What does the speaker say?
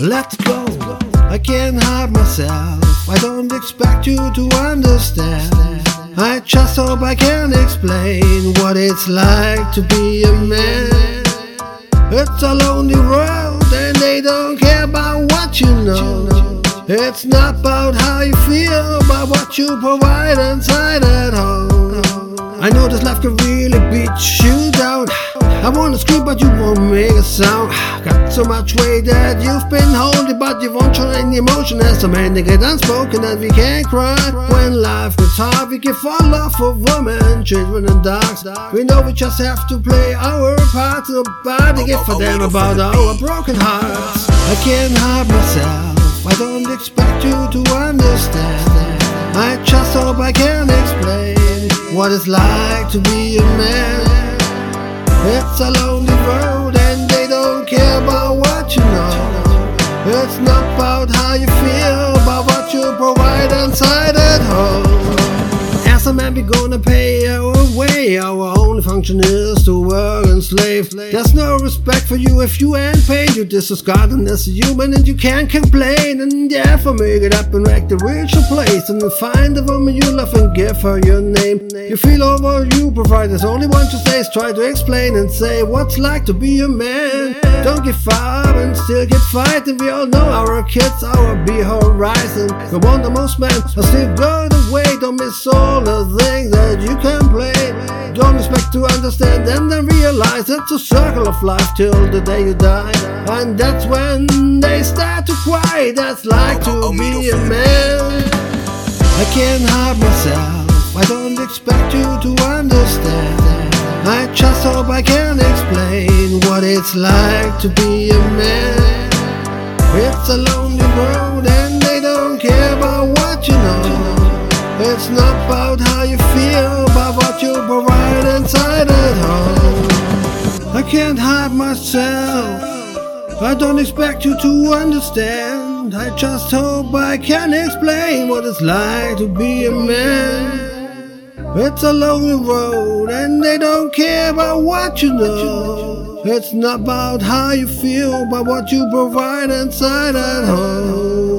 Let's go. I can't hide myself. I don't expect you to understand. I just hope I can explain what it's like to be a man. It's a lonely world and they don't care about what you know. It's not about how you feel, but what you provide inside at home. I know this life can really beat you down. I wanna scream, but you won't make a sound. Got so much weight that you've been holding, but you won't show any emotion. As a man, they get unspoken that we can't cry. When life gets hard, we can fall off for women, children, and dogs. We know we just have to play our part. Nobody give a damn about our broken hearts. I can't hide myself. I don't expect you to understand. I just hope I can explain what it's like to be a man. It's a lonely road and they don't care about what you know. It's not about how you feel, but what you provide inside at home. As a man, we gonna pay our way. Our only function is to work and slave. There's no respect for you if you ain't paid. You disregarded as a human and you can't complain. And therefore, make it up and make the your place. And find the woman you love and give her your name. You feel over you provide. There's only one to say is try to explain and say what's like to be a man. Don't give up and still keep fighting. We all know our kids, our be horizon. The one the most men are still going away. Don't miss all the things that you can play. Don't expect to understand and then realize it's a circle of life till the day you die. And that's when they start to cry. That's like to be a man. I can't hide myself. I don't expect you to understand. I just hope I can explain what it's like to be a man. It's a lonely road and they don't care about what you know. It's not about how you feel, but what you provide inside at home. I can't hide myself. I don't expect you to understand. I just hope I can explain what it's like to be a man. It's a lonely road and they don't care about what you know. It's not about how you feel, but what you provide inside at home.